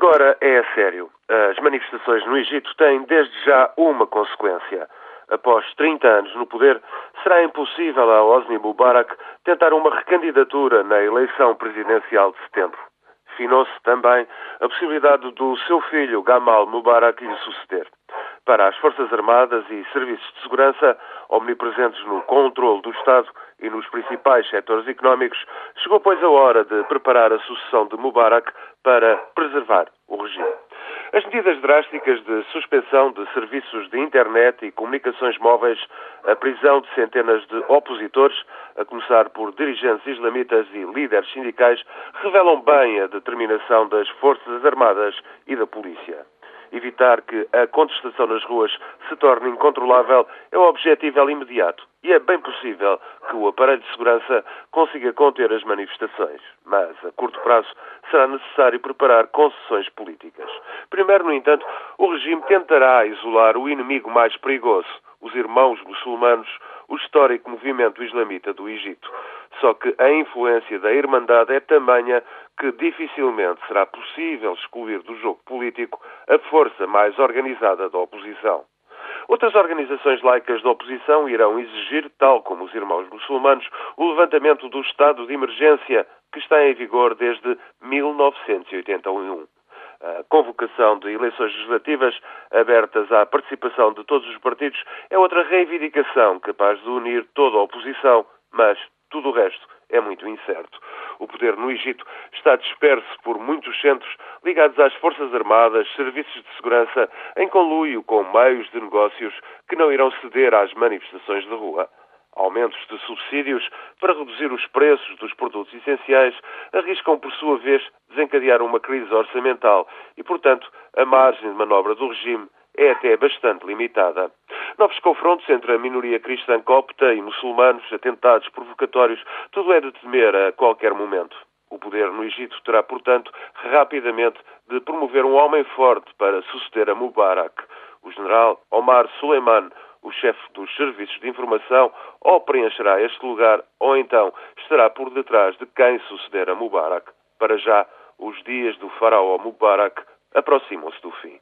Agora é a sério. As manifestações no Egito têm desde já uma consequência. Após 30 anos no poder, será impossível a Hosni Mubarak tentar uma recandidatura na eleição presidencial de setembro. Finou-se também a possibilidade do seu filho, Gamal Mubarak, lhe suceder. Para as Forças Armadas e Serviços de Segurança, omnipresentes no controle do Estado e nos principais setores económicos, chegou, pois, a hora de preparar a sucessão de Mubarak para preservar o regime. As medidas drásticas de suspensão de serviços de internet e comunicações móveis, a prisão de centenas de opositores, a começar por dirigentes islamitas e líderes sindicais, revelam bem a determinação das Forças Armadas e da Polícia. Evitar que a contestação nas ruas se torne incontrolável é o objetivo imediato. E é bem possível que o aparelho de segurança consiga conter as manifestações, mas a curto prazo será necessário preparar concessões políticas. Primeiro, no entanto, o regime tentará isolar o inimigo mais perigoso, os irmãos muçulmanos, o histórico movimento islamita do Egito. Só que a influência da Irmandade é tamanha que dificilmente será possível excluir do jogo político a força mais organizada da oposição. Outras organizações laicas da oposição irão exigir, tal como os irmãos muçulmanos, o levantamento do estado de emergência que está em vigor desde 1981. A convocação de eleições legislativas abertas à participação de todos os partidos é outra reivindicação capaz de unir toda a oposição, mas tudo o resto é muito incerto. O poder no Egito está disperso por muitos centros ligados às Forças Armadas, serviços de segurança, em conluio com meios de negócios que não irão ceder às manifestações de rua. Aumentos de subsídios para reduzir os preços dos produtos essenciais arriscam, por sua vez, desencadear uma crise orçamental e, portanto, a margem de manobra do regime é até bastante limitada. Novos confrontos entre a minoria cristã copta e muçulmanos, atentados provocatórios, tudo é de temer a qualquer momento. O poder no Egito terá, portanto, rapidamente de promover um homem forte para suceder a Mubarak. O general Omar Suleiman, o chefe dos serviços de informação, ou preencherá este lugar, ou então estará por detrás de quem suceder a Mubarak. Para já, os dias do faraó Mubarak aproximam-se do fim.